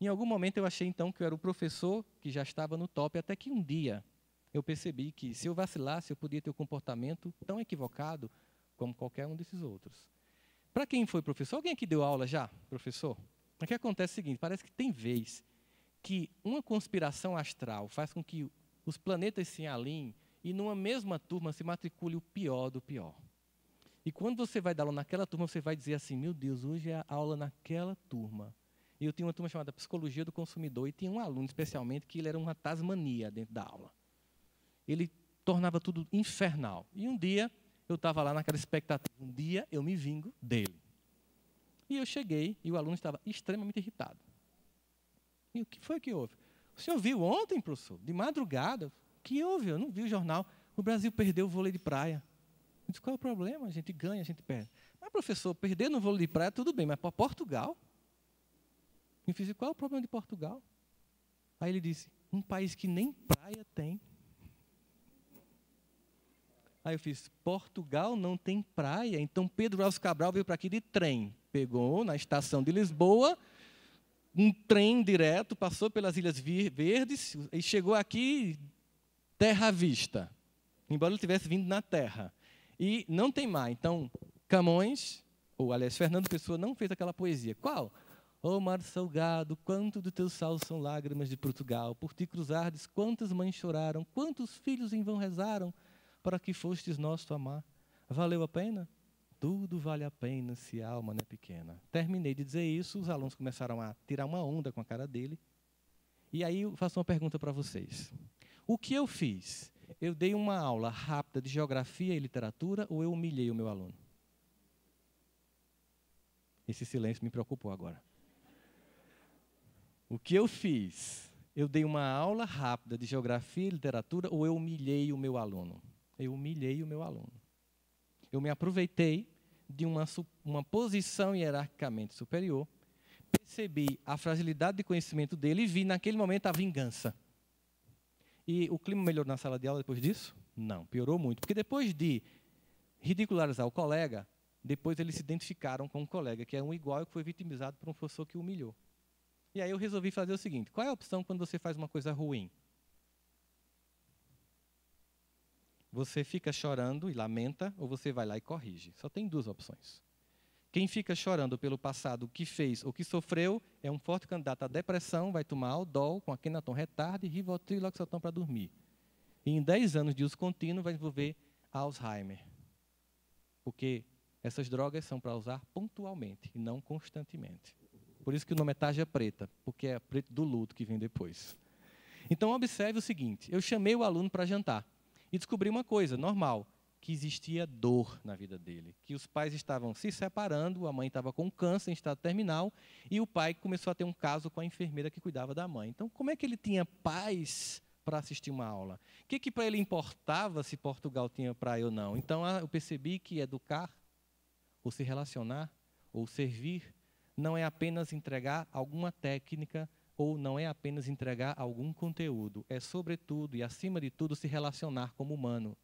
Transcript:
Em algum momento eu achei então que eu era o professor que já estava no top, até que um dia eu percebi que se eu vacilasse, eu podia ter um comportamento tão equivocado como qualquer um desses outros. Para quem foi professor, alguém aqui deu aula já, professor? O que acontece é o seguinte: parece que tem vez que uma conspiração astral faz com que os planetas se alinhem e numa mesma turma se matricule o pior do pior. E quando você vai dar aula naquela turma, você vai dizer assim: meu Deus, hoje é a aula naquela turma. E eu tinha uma turma chamada Psicologia do Consumidor e tinha um aluno especialmente que ele era uma tasmania dentro da aula. Ele tornava tudo infernal. E um dia eu estava lá naquela expectativa, um dia eu me vingo dele. E eu cheguei e o aluno estava extremamente irritado. E o que foi que houve? O senhor viu ontem, professor, de madrugada? O que houve? Eu não vi o jornal. O Brasil perdeu o vôlei de praia. Eu disse, qual é o problema? A gente ganha, a gente perde. Mas, professor, perder no vôlei de praia, tudo bem, mas para Portugal? Eu fiz, qual é o problema de Portugal? Aí ele disse, um país que nem praia tem. Aí eu fiz, Portugal não tem praia, então Pedro Alves Cabral veio para aqui de trem. Pegou na estação de Lisboa, um trem direto, passou pelas Ilhas Verdes e chegou aqui terra à vista. Embora ele tivesse vindo na terra. E não tem mar. Então, Camões, ou aliás, Fernando Pessoa não fez aquela poesia. Qual? Ó oh, mar salgado, quanto do teu sal são lágrimas de Portugal. Por ti cruzardes, quantas mães choraram, quantos filhos em vão rezaram para que fostes nosso amar. Valeu a pena? Tudo vale a pena se a alma não é pequena. Terminei de dizer isso, os alunos começaram a tirar uma onda com a cara dele. E aí eu faço uma pergunta para vocês. O que eu fiz? Eu dei uma aula rápida de geografia e literatura ou eu humilhei o meu aluno? Esse silêncio me preocupou agora. O que eu fiz? Eu dei uma aula rápida de geografia e literatura ou eu humilhei o meu aluno? Eu humilhei o meu aluno. Eu me aproveitei de uma, uma posição hierarquicamente superior, percebi a fragilidade de conhecimento dele e vi naquele momento a vingança. E o clima melhorou na sala de aula depois disso? Não, piorou muito. Porque depois de ridicularizar o colega, depois eles se identificaram com um colega que é um igual e que foi vitimizado por um professor que o humilhou. E aí eu resolvi fazer o seguinte: qual é a opção quando você faz uma coisa ruim? Você fica chorando e lamenta, ou você vai lá e corrige. Só tem duas opções. Quem fica chorando pelo passado, que fez ou que sofreu, é um forte candidato à depressão, vai tomar Aldol com Akenaton retardo e Rivotril e Loxoton para dormir. E em 10 anos de uso contínuo vai desenvolver Alzheimer. Porque essas drogas são para usar pontualmente e não constantemente. Por isso que o nome é tarja preta, porque é preto do luto que vem depois. Então observe o seguinte, eu chamei o aluno para jantar e descobri uma coisa normal, que existia dor na vida dele, que os pais estavam se separando, a mãe estava com câncer em estado terminal e o pai começou a ter um caso com a enfermeira que cuidava da mãe. Então, como é que ele tinha paz para assistir uma aula? O que, que para ele importava se Portugal tinha praia ou não? Então, ah, eu percebi que educar, ou se relacionar, ou servir, não é apenas entregar alguma técnica ou não é apenas entregar algum conteúdo, é sobretudo e acima de tudo se relacionar como humano.